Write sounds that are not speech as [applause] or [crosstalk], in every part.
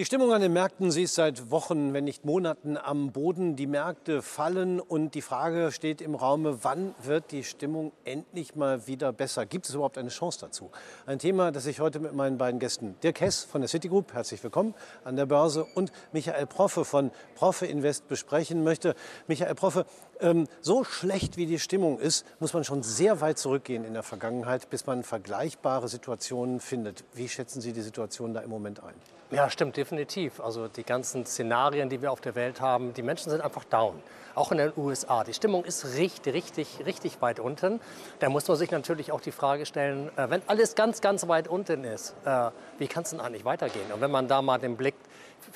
Die Stimmung an den Märkten, sie ist seit Wochen, wenn nicht Monaten am Boden. Die Märkte fallen und die Frage steht im Raume, wann wird die Stimmung endlich mal wieder besser? Gibt es überhaupt eine Chance dazu? Ein Thema, das ich heute mit meinen beiden Gästen, Dirk Hess von der Citigroup, herzlich willkommen an der Börse, und Michael Proffe von Proffe Invest besprechen möchte. Michael Proffe, ähm, so schlecht wie die Stimmung ist, muss man schon sehr weit zurückgehen in der Vergangenheit, bis man vergleichbare Situationen findet. Wie schätzen Sie die Situation da im Moment ein? Ja, stimmt, definitiv. Also die ganzen Szenarien, die wir auf der Welt haben, die Menschen sind einfach down. Auch in den USA. Die Stimmung ist richtig, richtig, richtig weit unten. Da muss man sich natürlich auch die Frage stellen, äh, wenn alles ganz, ganz weit unten ist, äh, wie kann es denn eigentlich weitergehen? Und wenn man da mal den Blick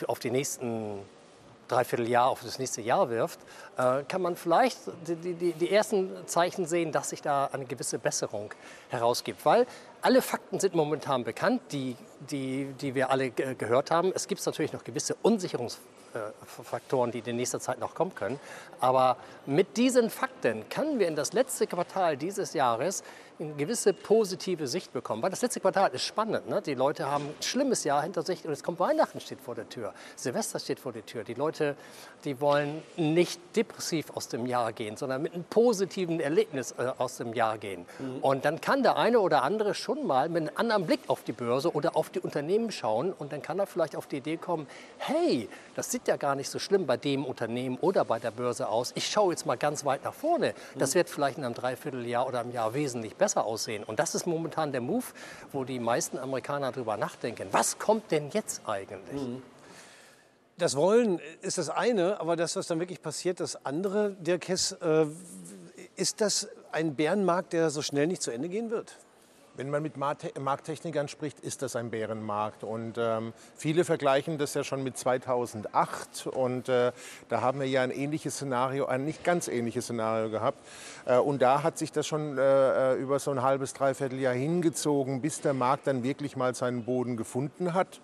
auf die nächsten Dreivierteljahr auf das nächste Jahr wirft, äh, kann man vielleicht die, die, die, ersten Zeichen sehen, dass sich da eine gewisse Besserung herausgibt. Weil alle Fakten sind momentan bekannt, die, die, die wir alle gehört haben. Es gibt natürlich noch gewisse Unsicherungsfaktoren, die in nächster Zeit noch kommen können. Aber mit diesen Fakten können wir in das letzte Quartal dieses Jahres eine gewisse positive Sicht bekommen. Weil das letzte Quartal ist spannend. Ne? Die Leute haben ein schlimmes Jahr hinter sich und es kommt Weihnachten steht vor der Tür. Silvester steht vor der Tür. Die Leute, die wollen nicht depressiv aus dem Jahr gehen, sondern mit einem positiven Erlebnis äh, aus dem Jahr gehen. Mhm. Und dann kann der eine oder andere schon mal mit einem anderen Blick auf die Börse oder auf die Unternehmen schauen und dann kann er vielleicht auf die Idee kommen, hey, das sieht ja gar nicht so schlimm bei dem Unternehmen oder bei der Börse aus. Ich schaue jetzt mal ganz weit nach vorne. Das mhm. wird vielleicht in einem Dreivierteljahr oder einem Jahr wesentlich besser besser aussehen. Und das ist momentan der Move, wo die meisten Amerikaner darüber nachdenken. Was kommt denn jetzt eigentlich? Mhm. Das Wollen ist das eine, aber das, was dann wirklich passiert, das andere. Dirk Hess, äh, ist das ein Bärenmarkt, der so schnell nicht zu Ende gehen wird? Wenn man mit Markttechnikern spricht, ist das ein Bärenmarkt. Und ähm, viele vergleichen das ja schon mit 2008. Und äh, da haben wir ja ein ähnliches Szenario, ein nicht ganz ähnliches Szenario gehabt. Äh, und da hat sich das schon äh, über so ein halbes, dreiviertel Jahr hingezogen, bis der Markt dann wirklich mal seinen Boden gefunden hat.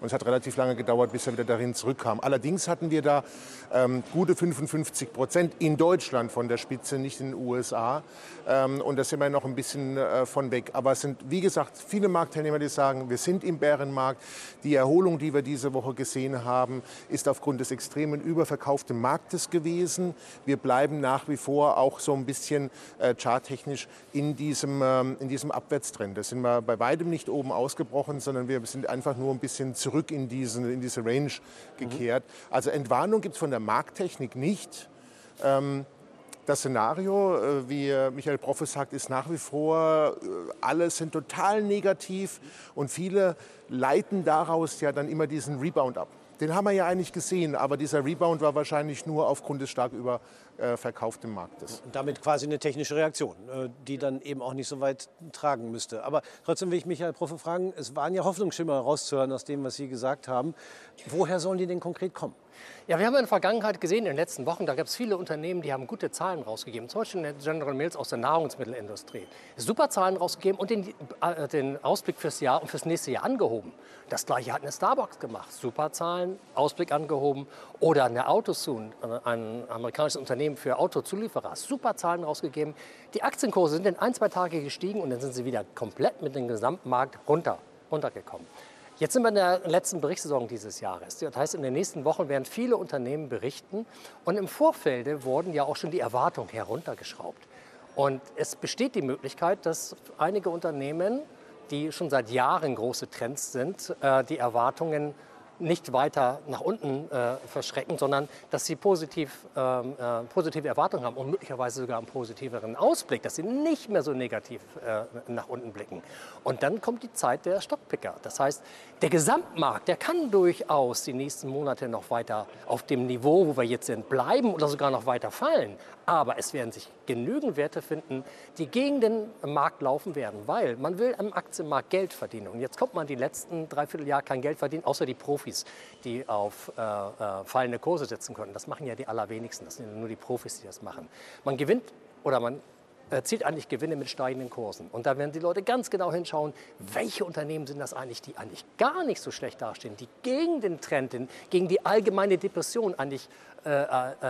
Und es hat relativ lange gedauert, bis er wieder darin zurückkam. Allerdings hatten wir da ähm, gute 55 Prozent in Deutschland von der Spitze, nicht in den USA. Ähm, und da sind wir noch ein bisschen äh, von weg. Aber es sind, wie gesagt, viele Marktteilnehmer, die sagen, wir sind im Bärenmarkt. Die Erholung, die wir diese Woche gesehen haben, ist aufgrund des extremen überverkauften Marktes gewesen. Wir bleiben nach wie vor auch so ein bisschen äh, charttechnisch in diesem, ähm, in diesem Abwärtstrend. Da sind wir bei weitem nicht oben ausgebrochen, sondern wir sind einfach nur ein bisschen zurück in, diesen, in diese Range gekehrt. Mhm. Also Entwarnung gibt es von der Markttechnik nicht. Ähm, das Szenario, äh, wie Michael Proffe sagt, ist nach wie vor, äh, alle sind total negativ und viele leiten daraus ja dann immer diesen Rebound ab. Den haben wir ja eigentlich gesehen, aber dieser Rebound war wahrscheinlich nur aufgrund des stark überverkauften Marktes. Und damit quasi eine technische Reaktion, äh, die dann eben auch nicht so weit tragen müsste. Aber trotzdem will ich Michael Proffe fragen, es waren ja Hoffnungsschimmer rauszuhören aus dem, was Sie gesagt haben. Woher sollen die denn konkret kommen? Ja, wir haben in der Vergangenheit gesehen, in den letzten Wochen, da gab es viele Unternehmen, die haben gute Zahlen rausgegeben. Zum Beispiel General Mills aus der Nahrungsmittelindustrie. Super Zahlen rausgegeben und den, äh, den Ausblick fürs Jahr und fürs nächste Jahr angehoben. Das gleiche hat eine Starbucks gemacht. Super Zahlen, Ausblick angehoben. Oder eine Autosoon, äh, ein amerikanisches Unternehmen für Autozulieferer. Super Zahlen rausgegeben. Die Aktienkurse sind in ein, zwei Tage gestiegen und dann sind sie wieder komplett mit dem Gesamtmarkt runter, runtergekommen. Jetzt sind wir in der letzten Berichtssaison dieses Jahres. Das heißt, in den nächsten Wochen werden viele Unternehmen berichten. Und im Vorfeld wurden ja auch schon die Erwartungen heruntergeschraubt. Und es besteht die Möglichkeit, dass einige Unternehmen, die schon seit Jahren große Trends sind, äh, die Erwartungen nicht weiter nach unten äh, verschrecken, sondern dass sie positiv, ähm, äh, positive Erwartungen haben und möglicherweise sogar einen positiveren Ausblick, dass sie nicht mehr so negativ äh, nach unten blicken. Und dann kommt die Zeit der Stockpicker. Das heißt, der Gesamtmarkt, der kann durchaus die nächsten Monate noch weiter auf dem Niveau, wo wir jetzt sind, bleiben oder sogar noch weiter fallen. Aber es werden sich genügend Werte finden, die gegen den Markt laufen werden, weil man will am Aktienmarkt Geld verdienen. Und jetzt kommt man die letzten dreiviertel Jahre kein Geld verdienen, außer die Profis. Die auf äh, äh, fallende Kurse setzen können. Das machen ja die allerwenigsten. Das sind nur die Profis, die das machen. Man gewinnt oder man erzielt eigentlich Gewinne mit steigenden Kursen. Und da werden die Leute ganz genau hinschauen, welche Unternehmen sind das eigentlich, die eigentlich gar nicht so schlecht dastehen, die gegen den Trend, gegen die allgemeine Depression eigentlich äh, äh,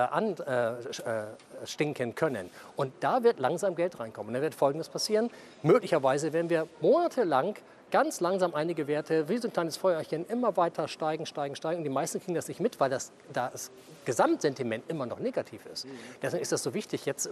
anstinken äh, können. Und da wird langsam Geld reinkommen. Und dann wird Folgendes passieren. Möglicherweise werden wir monatelang ganz langsam einige Werte, wie so ein kleines Feuerchen, immer weiter steigen, steigen, steigen. Und die meisten kriegen das nicht mit, weil das, das Gesamtsentiment immer noch negativ ist. Deswegen ist das so wichtig, jetzt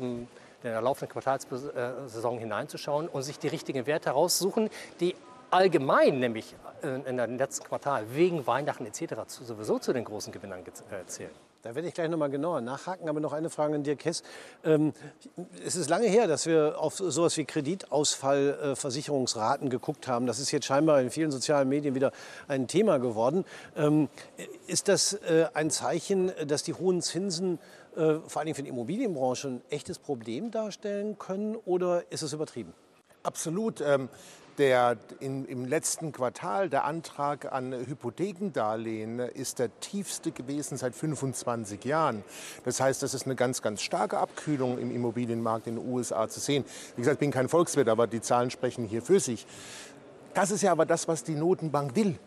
in der laufenden Quartalssaison hineinzuschauen und sich die richtigen Werte heraussuchen, die allgemein, nämlich in dem letzten Quartal, wegen Weihnachten etc. sowieso zu den großen Gewinnern äh, zählen. Da werde ich gleich noch mal genauer nachhaken, aber noch eine Frage an Dirk Hess. Ähm, es ist lange her, dass wir auf sowas wie Kreditausfallversicherungsraten äh, geguckt haben. Das ist jetzt scheinbar in vielen sozialen Medien wieder ein Thema geworden. Ähm, ist das äh, ein Zeichen, dass die hohen Zinsen äh, vor allem für die Immobilienbranche ein echtes Problem darstellen können oder ist es übertrieben? Absolut. Ähm, der in, im letzten Quartal der Antrag an Hypothekendarlehen ist der tiefste gewesen seit 25 Jahren. Das heißt, das ist eine ganz, ganz starke Abkühlung im Immobilienmarkt in den USA zu sehen. Wie gesagt, ich bin kein Volkswirt, aber die Zahlen sprechen hier für sich. Das ist ja aber das, was die Notenbank will.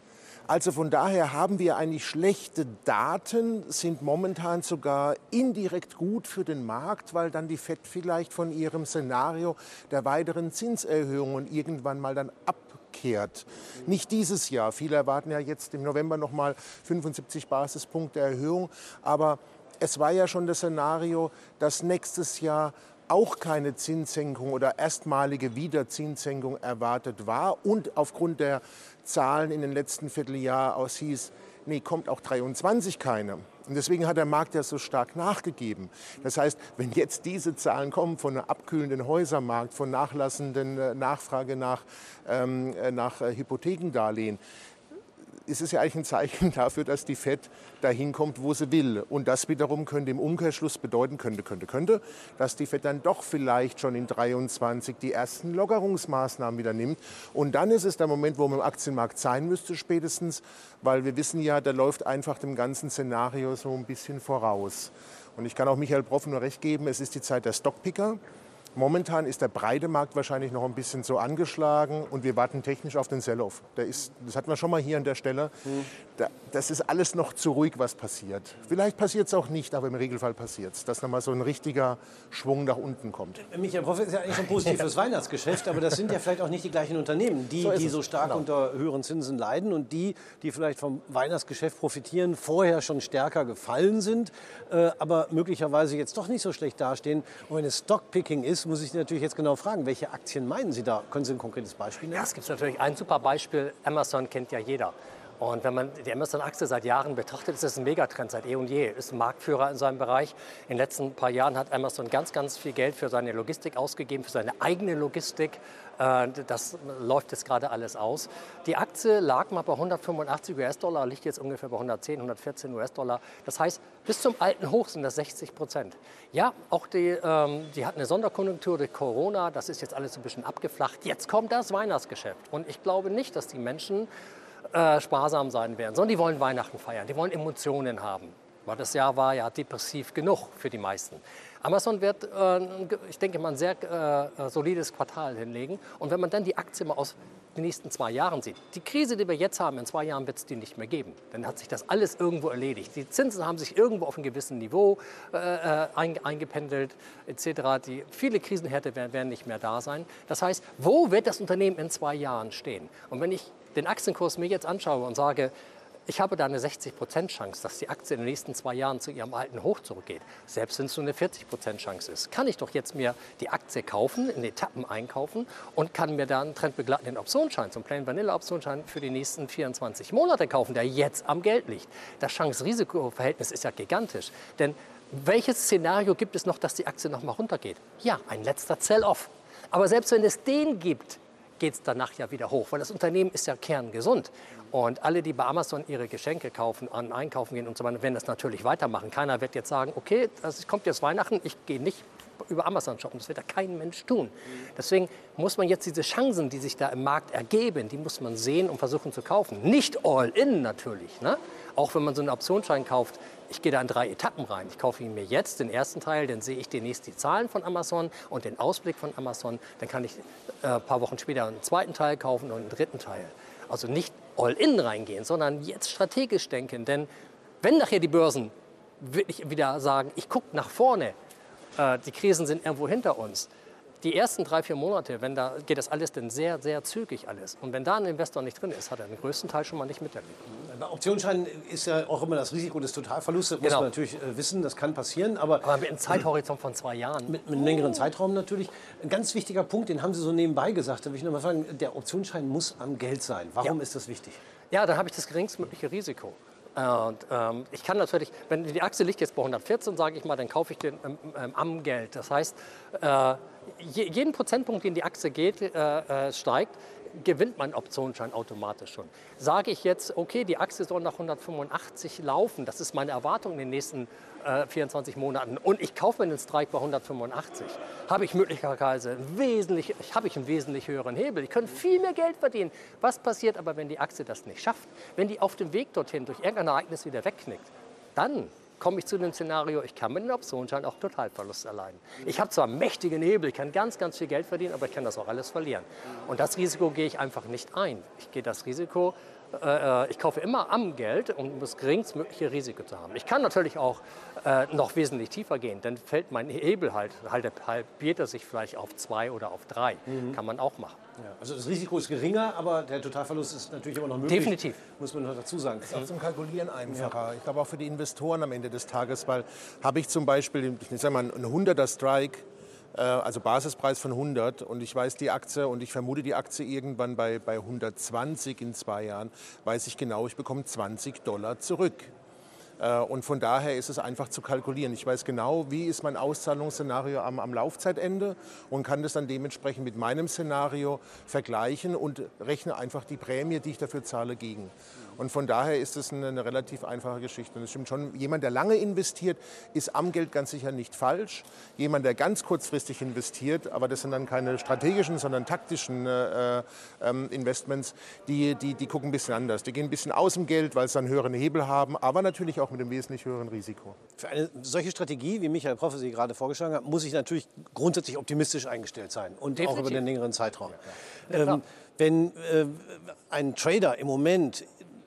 Also von daher haben wir eigentlich schlechte Daten, sind momentan sogar indirekt gut für den Markt, weil dann die FED vielleicht von ihrem Szenario der weiteren Zinserhöhungen irgendwann mal dann abkehrt. Nicht dieses Jahr. Viele erwarten ja jetzt im November noch mal 75 Basispunkte Erhöhung, aber es war ja schon das Szenario, dass nächstes Jahr auch keine Zinssenkung oder erstmalige Wiederzinssenkung erwartet war und aufgrund der Zahlen in den letzten Vierteljahr aus hieß, nee, kommt auch 23 keine. Und deswegen hat der Markt ja so stark nachgegeben. Das heißt, wenn jetzt diese Zahlen kommen von einem abkühlenden Häusermarkt, von nachlassenden äh, Nachfrage nach, ähm, äh, nach äh, Hypothekendarlehen, ist es ja eigentlich ein Zeichen dafür, dass die FED dahin kommt, wo sie will. Und das wiederum könnte im Umkehrschluss bedeuten, könnte, könnte, könnte, dass die FED dann doch vielleicht schon in 23 die ersten Lockerungsmaßnahmen wieder nimmt. Und dann ist es der Moment, wo man im Aktienmarkt sein müsste spätestens, weil wir wissen ja, der läuft einfach dem ganzen Szenario so ein bisschen voraus. Und ich kann auch Michael Proff nur recht geben, es ist die Zeit der Stockpicker. Momentan ist der breite Markt wahrscheinlich noch ein bisschen so angeschlagen und wir warten technisch auf den Sell-Off. Das hatten wir schon mal hier an der Stelle. Mhm. Da, das ist alles noch zu ruhig, was passiert. Vielleicht passiert es auch nicht, aber im Regelfall passiert es, dass nochmal so ein richtiger Schwung nach unten kommt. Michael Prof ist ja eigentlich schon positiv [laughs] fürs Weihnachtsgeschäft, aber das sind ja vielleicht auch nicht die gleichen Unternehmen, die so, die so stark genau. unter höheren Zinsen leiden und die, die vielleicht vom Weihnachtsgeschäft profitieren, vorher schon stärker gefallen sind, äh, aber möglicherweise jetzt doch nicht so schlecht dastehen. Und wenn es Stockpicking ist, muss ich natürlich jetzt genau fragen, welche Aktien meinen Sie da? Können Sie ein konkretes Beispiel nennen? Ja, es gibt natürlich ein super Beispiel. Amazon kennt ja jeder. Und wenn man die Amazon-Aktie seit Jahren betrachtet, ist das ein Megatrend seit eh und je. Ist Marktführer in seinem Bereich. In den letzten paar Jahren hat Amazon ganz, ganz viel Geld für seine Logistik ausgegeben, für seine eigene Logistik. Äh, das läuft jetzt gerade alles aus. Die Aktie lag mal bei 185 US-Dollar, liegt jetzt ungefähr bei 110, 114 US-Dollar. Das heißt, bis zum alten Hoch sind das 60 Prozent. Ja, auch die, ähm, die hat eine Sonderkonjunktur durch Corona. Das ist jetzt alles ein bisschen abgeflacht. Jetzt kommt das Weihnachtsgeschäft. Und ich glaube nicht, dass die Menschen äh, sparsam sein werden, sondern die wollen Weihnachten feiern, die wollen Emotionen haben. Weil das Jahr war ja depressiv genug für die meisten. Amazon wird, äh, ich denke mal, ein sehr äh, solides Quartal hinlegen. Und wenn man dann die Aktie mal aus den nächsten zwei Jahren sieht, die Krise, die wir jetzt haben, in zwei Jahren wird es die nicht mehr geben. Dann hat sich das alles irgendwo erledigt. Die Zinsen haben sich irgendwo auf einem gewissen Niveau äh, äh eingependelt, etc. Die, viele Krisenhärte werden, werden nicht mehr da sein. Das heißt, wo wird das Unternehmen in zwei Jahren stehen? Und wenn ich den Aktienkurs mir jetzt anschaue und sage, ich habe da eine 60% Chance, dass die Aktie in den nächsten zwei Jahren zu ihrem alten Hoch zurückgeht. Selbst wenn es nur eine 40% Chance ist, kann ich doch jetzt mir die Aktie kaufen, in Etappen einkaufen und kann mir dann einen trendbegleitenden Optionsschein, zum Plain Vanilla Optionsschein für die nächsten 24 Monate kaufen, der jetzt am Geld liegt. Das Chance-Risiko-Verhältnis ist ja gigantisch. Denn welches Szenario gibt es noch, dass die Aktie noch mal runtergeht? Ja, ein letzter Sell-Off. Aber selbst wenn es den gibt, geht es danach ja wieder hoch, weil das Unternehmen ist ja kerngesund. Und alle, die bei Amazon ihre Geschenke kaufen, an Einkaufen gehen und so weiter, werden das natürlich weitermachen. Keiner wird jetzt sagen, okay, es kommt jetzt Weihnachten, ich gehe nicht über Amazon shoppen. Das wird ja kein Mensch tun. Deswegen muss man jetzt diese Chancen, die sich da im Markt ergeben, die muss man sehen und versuchen zu kaufen. Nicht all in natürlich. Ne? Auch wenn man so einen Optionsschein kauft, ich gehe da in drei Etappen rein. Ich kaufe ihn mir jetzt, den ersten Teil, dann sehe ich demnächst die Zahlen von Amazon und den Ausblick von Amazon. Dann kann ich äh, ein paar Wochen später einen zweiten Teil kaufen und einen dritten Teil. Also nicht all in reingehen, sondern jetzt strategisch denken. Denn wenn nachher die Börsen wirklich wieder sagen, ich gucke nach vorne, äh, die Krisen sind irgendwo hinter uns, die ersten drei, vier Monate, wenn da geht das alles dann sehr, sehr zügig alles. Und wenn da ein Investor nicht drin ist, hat er den größten Teil schon mal nicht miterlebt. Bei Optionsscheinen ist ja auch immer das Risiko des Totalverlustes, muss Genau. man natürlich äh, wissen, das kann passieren, aber Aber mit einem Zeithorizont von zwei Jahren. mit einem längeren Zeitraum natürlich. Ein ganz wichtiger Punkt, den haben Sie so nebenbei gesagt, da will ich noch mal fragen, der Optionsschein muss am Geld sein. Warum Ja. ist das wichtig? Ja, dann habe ich das geringstmögliche Risiko. Und, ähm, ich kann natürlich, wenn die Aktie liegt jetzt bei 114, sage ich mal, dann kaufe ich den ähm, ähm, am Geld. Das heißt, äh, je, jeden Prozentpunkt, den die Aktie geht, äh, äh, steigt, gewinnt mein Optionsschein automatisch schon. Sage ich jetzt, okay, die Aktie soll nach 185 laufen, das ist meine Erwartung in den nächsten äh, 24 Monaten und ich kaufe mir den Strike bei 185, habe ich möglicherweise einen wesentlich, habe ich einen wesentlich höheren Hebel. Ich könnte viel mehr Geld verdienen. Was passiert aber, wenn die Aktie das nicht schafft? Wenn die auf dem Weg dorthin durch irgendein Ereignis wieder wegknickt, dann komme ich zu dem Szenario, ich kann mit dem Optionsschein auch Totalverlust erleiden. Ich habe zwar mächtige Hebel, ich kann ganz, ganz viel Geld verdienen, aber ich kann das auch alles verlieren. Und das Risiko gehe ich einfach nicht ein. Ich gehe das Risiko, äh, ich kaufe immer am Geld, um das geringstmögliche Risiko zu haben. Ich kann natürlich auch äh, noch wesentlich tiefer gehen, dann fällt mein Hebel halt, halt halbiert er sich vielleicht auf zwei oder auf drei. Kann man auch machen. Ja, also das Risiko ist geringer, aber der Totalverlust ist natürlich immer noch möglich. Definitiv. Muss man noch dazu sagen. Ist auch zum Kalkulieren einfacher. Ich glaube auch für die Investoren am Ende des Tages, weil habe ich zum Beispiel, ich sage mal, einen 100er Strike, äh, also Basispreis von 100 und ich weiß die Aktie und ich vermute die Aktie irgendwann bei, bei 120 in zwei Jahren, weiß ich genau, ich bekomme 20 Dollar zurück. Äh, Und von daher ist es einfach zu kalkulieren. Ich weiß genau, wie ist mein Auszahlungsszenario am, am Laufzeitende und kann das dann dementsprechend mit meinem Szenario vergleichen und rechne einfach die Prämie, die ich dafür zahle, gegen. Und von daher ist es eine, eine relativ einfache Geschichte. Und es stimmt schon, jemand, der lange investiert, ist am Geld ganz sicher nicht falsch. Jemand, der ganz kurzfristig investiert, aber das sind dann keine strategischen, sondern taktischen äh, ähm, Investments, die, die, die gucken ein bisschen anders. Die gehen ein bisschen aus dem Geld, weil sie dann höheren Hebel haben, aber natürlich auch mit einem wesentlich höheren Risiko. Für eine solche Strategie, wie Michael Proffe sie gerade vorgeschlagen hat, muss ich natürlich grundsätzlich optimistisch eingestellt sein und auch Definitiv. über den längeren Zeitraum. ähm, wenn äh, ein Trader im Moment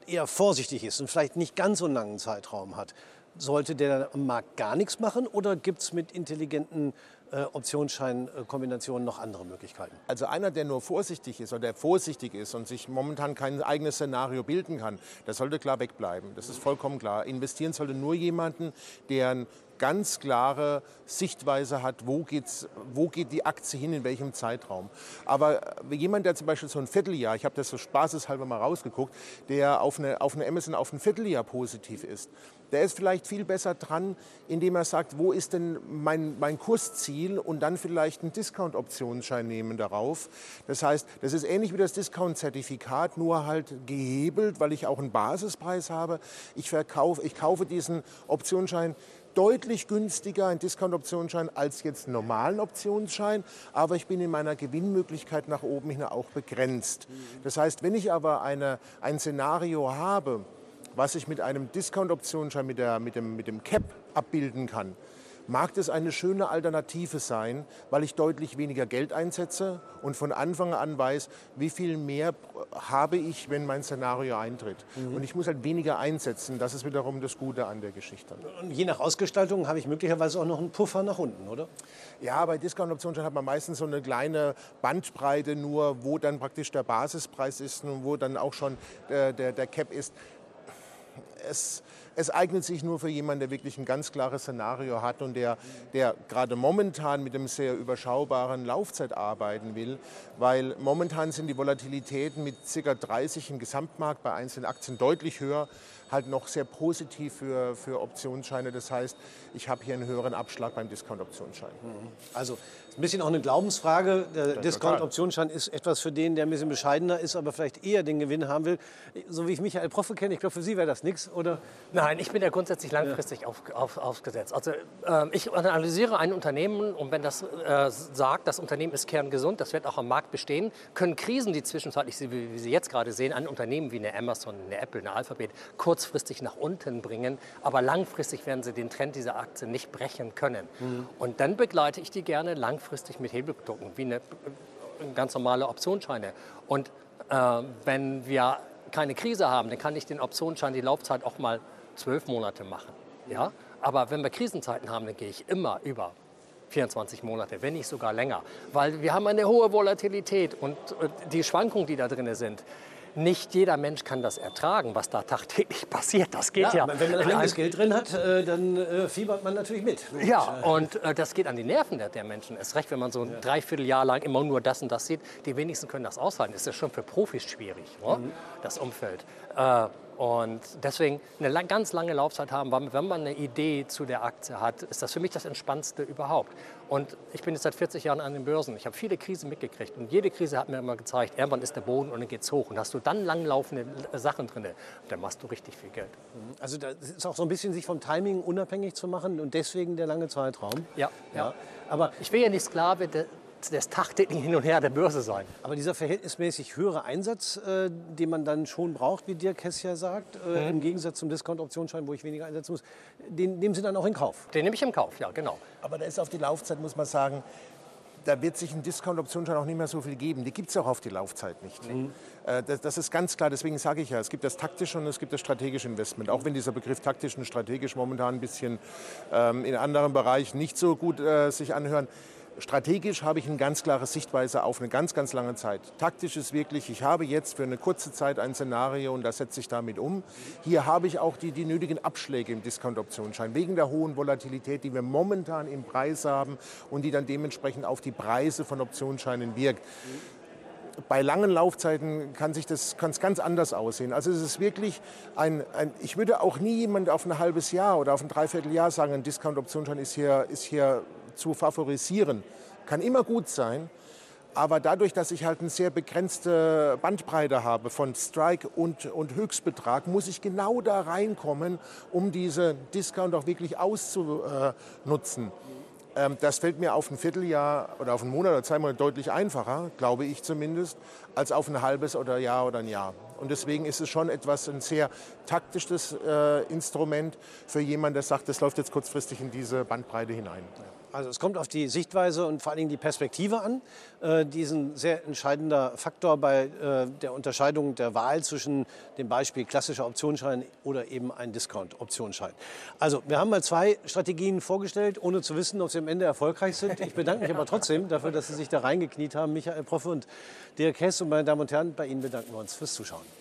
eher vorsichtig ist und vielleicht nicht ganz so einen langen Zeitraum hat, sollte der am Markt gar nichts machen oder gibt es mit intelligenten äh, Optionsscheinkombinationen noch andere Möglichkeiten? Also einer, der nur vorsichtig ist oder der vorsichtig ist und sich momentan kein eigenes Szenario bilden kann, der sollte klar wegbleiben. Das ist vollkommen klar. Investieren sollte nur jemanden, der eine ganz klare Sichtweise hat, wo, geht's, wo geht die Aktie hin, in welchem Zeitraum. Aber jemand, der zum Beispiel so ein Vierteljahr, ich habe das so spaßeshalber mal rausgeguckt, der auf eine, auf eine Amazon auf ein Vierteljahr positiv ist, der ist vielleicht viel besser dran, indem er sagt, wo ist denn mein, mein Kursziel und dann vielleicht einen Discount-Optionsschein nehmen darauf. Das heißt, das ist ähnlich wie das Discount-Zertifikat, nur halt gehebelt, weil ich auch einen Basispreis habe. Ich, verkaufe, ich kaufe diesen Optionsschein deutlich günstiger, ein Discount-Optionsschein, als jetzt einen normalen Optionsschein. Aber ich bin in meiner Gewinnmöglichkeit nach oben hin auch begrenzt. Das heißt, wenn ich aber eine, ein Szenario habe, was ich mit einem Discount-Optionsschein, mit, mit, dem, mit dem Cap abbilden kann, mag das eine schöne Alternative sein, weil ich deutlich weniger Geld einsetze und von Anfang an weiß, wie viel mehr habe ich, wenn mein Szenario eintritt. Und ich muss halt weniger einsetzen. Das ist wiederum das Gute an der Geschichte. Und je nach Ausgestaltung habe ich möglicherweise auch noch einen Puffer nach unten, oder? Ja, bei Discount-Optionen hat man meistens so eine kleine Bandbreite nur, wo dann praktisch der Basispreis ist und wo dann auch schon der, der, der Cap ist. Es, es eignet sich nur für jemanden, der wirklich ein ganz klares Szenario hat und der, der gerade momentan mit einem sehr überschaubaren Laufzeit arbeiten will, weil momentan sind die Volatilitäten mit ca. 30 im Gesamtmarkt bei einzelnen Aktien deutlich höher, halt noch sehr positiv für, für Optionsscheine. Das heißt, ich habe hier einen höheren Abschlag beim Discount-Optionsschein. Also ein bisschen auch eine Glaubensfrage. Der Discount-Optionsschein ist etwas für den, der ein bisschen bescheidener ist, aber vielleicht eher den Gewinn haben will. So wie ich Michael Proffe kenne, ich glaube, für Sie wäre das nichts, oder? Nein, ich bin ja grundsätzlich langfristig auf, auf, aufgesetzt. Also ähm, ich analysiere ein Unternehmen und wenn das äh, sagt, das Unternehmen ist kerngesund, das wird auch am Markt bestehen, können Krisen, die zwischenzeitlich, wie wie Sie jetzt gerade sehen, ein Unternehmen wie eine Amazon, eine Apple, eine Alphabet kurzfristig nach unten bringen, aber langfristig werden sie den Trend dieser Aktie nicht brechen können. Und dann begleite ich die gerne langfristig mit Hebelprodukten, wie eine ganz normale Optionsscheine. Und äh, wenn wir keine Krise haben, dann kann ich den Optionsschein die Laufzeit auch mal zwölf Monate machen. Ja? Aber wenn wir Krisenzeiten haben, dann gehe ich immer über 24 Monate, wenn nicht sogar länger. Weil wir haben eine hohe Volatilität und äh, die Schwankungen, die da drin sind, nicht jeder Mensch kann das ertragen, was da tagtäglich [laughs] passiert. Das geht ja. ja wenn man eigenes Geld drin hat, äh, dann äh, fiebert man natürlich mit. Ja, und äh, das geht an die Nerven der, der Menschen. Es recht, wenn man so ein ja. Dreivierteljahr lang immer nur das und das sieht. Die wenigsten können das aushalten. Das ist schon für Profis schwierig, ne? mhm. das Umfeld. Äh, und deswegen eine ganz lange Laufzeit haben, wenn man eine Idee zu der Aktie hat, ist das für mich das Entspannendste überhaupt. Und ich bin jetzt seit 40 Jahren an den Börsen. Ich habe viele Krisen mitgekriegt und jede Krise hat mir immer gezeigt, irgendwann ist der Boden und dann geht es hoch. Und hast du dann langlaufende Sachen drin, dann machst du richtig viel Geld. Mhm. Also das ist auch so ein bisschen sich vom Timing unabhängig zu machen und deswegen der lange Zeitraum. Ja, ja. ja. Aber ich will ja nicht Sklave des tagtäglichen Hin und Her der Börse sein. Aber dieser verhältnismäßig höhere Einsatz, äh, den man dann schon braucht, wie Dirk Hess ja sagt, äh, mhm. im Gegensatz zum Discount-Optionsschein, wo ich weniger einsetzen muss, den nehmen Sie dann auch in Kauf? Den nehme ich im Kauf, ja, genau. Aber da ist auf die Laufzeit, muss man sagen, da wird sich ein Discount-Optionsschein auch nicht mehr so viel geben. Die gibt es auch auf die Laufzeit nicht. Mhm. Äh, das, das, ist ganz klar, deswegen sage ich ja, es gibt das taktische und es gibt das strategische Investment. Auch wenn dieser Begriff taktisch und strategisch momentan ein bisschen ähm, in anderen Bereichen nicht so gut äh, sich anhören. Strategisch habe ich eine ganz klare Sichtweise auf eine ganz, ganz lange Zeit. Taktisch ist wirklich, ich habe jetzt für eine kurze Zeit ein Szenario und da setze ich damit um. Hier habe ich auch die, die nötigen Abschläge im Discount-Optionsschein wegen der hohen Volatilität, die wir momentan im Preis haben und die dann dementsprechend auf die Preise von Optionsscheinen wirkt bei langen Laufzeiten kann sich das kann's ganz anders aussehen. Also es ist wirklich ein, ein, ich würde auch nie jemand auf ein halbes Jahr oder auf ein Dreivierteljahr sagen, ein Discount-Optionsschein ist hier, ist hier zu favorisieren. Kann immer gut sein, aber dadurch, dass ich halt eine sehr begrenzte Bandbreite habe von Strike und, und Höchstbetrag, muss ich genau da reinkommen, um diese Discount auch wirklich auszunutzen. Ähm, das fällt mir auf ein Vierteljahr oder auf einen Monat oder zwei Monate deutlich einfacher, glaube ich zumindest, als auf ein halbes oder Jahr oder ein Jahr. Und deswegen ist es schon etwas ein sehr taktisches äh, Instrument für jemanden, der sagt, das läuft jetzt kurzfristig in diese Bandbreite hinein. Also es kommt auf die Sichtweise und vor allen Dingen die Perspektive an. Äh, diesen sehr entscheidender Faktor bei äh, der Unterscheidung der Wahl zwischen dem Beispiel klassischer Optionsschein oder eben ein Discount-Optionsschein. Also wir haben mal zwei Strategien vorgestellt, ohne zu wissen, ob sie am Ende erfolgreich sind. Ich bedanke mich aber trotzdem dafür, dass Sie sich da reingekniet haben, Michael Proffe und Dirk Hess. Und meine Damen und Herren, bei Ihnen bedanken wir uns fürs Zuschauen.